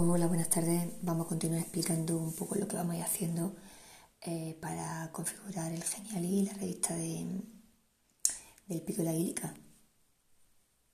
Hola, buenas tardes. Vamos a continuar explicando un poco lo que vamos a ir haciendo eh, para configurar el Geniali, la revista de, del pico de la guilica.